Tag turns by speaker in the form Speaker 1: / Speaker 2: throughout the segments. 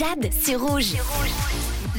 Speaker 1: Jade, c'est rouge.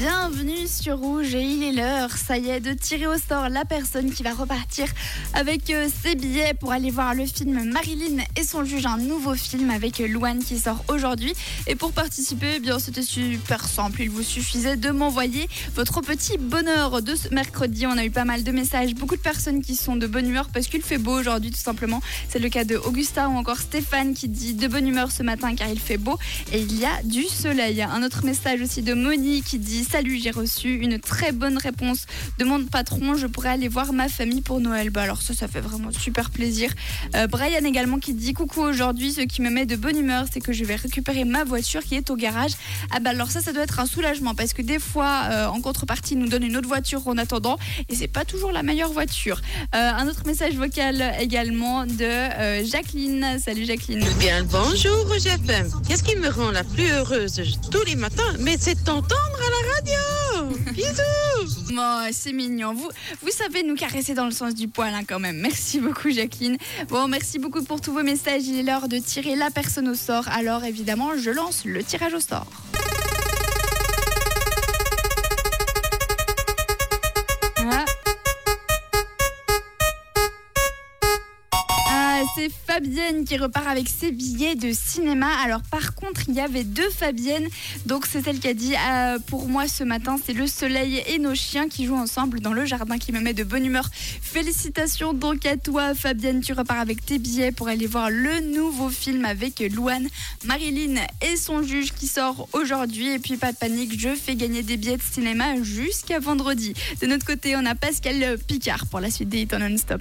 Speaker 2: Bienvenue sur Rouge et il est l'heure, ça y est, de tirer au sort la personne qui va repartir avec euh, ses billets pour aller voir le film Marilyn et son juge, un nouveau film avec Louane qui sort aujourd'hui. Et pour participer, eh bien c'était super simple, il vous suffisait de m'envoyer votre petit bonheur de ce mercredi. On a eu pas mal de messages, beaucoup de personnes qui sont de bonne humeur parce qu'il fait beau aujourd'hui tout simplement. C'est le cas de Augustin ou encore Stéphane qui dit de bonne humeur ce matin car il fait beau et il y a du soleil. Un autre message aussi de Moni qui dit Salut, j'ai reçu une très bonne réponse de mon patron. Je pourrais aller voir ma famille pour Noël. Bah alors ça, ça fait vraiment super plaisir. Euh, Brian également qui dit coucou aujourd'hui. Ce qui me met de bonne humeur, c'est que je vais récupérer ma voiture qui est au garage. Ah bah alors ça, ça doit être un soulagement parce que des fois, euh, en contrepartie, ils nous donnent une autre voiture en attendant et c'est pas toujours la meilleure voiture. Euh, un autre message vocal également de Jacqueline. Salut Jacqueline.
Speaker 3: Bien le bonjour Rouge FM. Qu'est-ce qui me rend la plus heureuse tous les matins? Mais c'est t'entendre à la radio. Bisous.
Speaker 2: Oh, c'est mignon. Vous, vous savez nous caresser dans le sens du poil hein, quand même. Merci beaucoup Jacqueline. Bon, merci beaucoup pour tous vos messages. Il est l'heure de tirer la personne au sort. Alors évidemment, je lance le tirage au sort. C'est Fabienne qui repart avec ses billets de cinéma. Alors par contre, il y avait deux Fabiennes. Donc c'est celle qui a dit euh, pour moi ce matin, c'est le soleil et nos chiens qui jouent ensemble dans le jardin qui me met de bonne humeur. Félicitations donc à toi Fabienne, tu repars avec tes billets pour aller voir le nouveau film avec Louane, Marilyn et son juge qui sort aujourd'hui. Et puis pas de panique, je fais gagner des billets de cinéma jusqu'à vendredi. De notre côté, on a Pascal Picard pour la suite des hits en non-stop.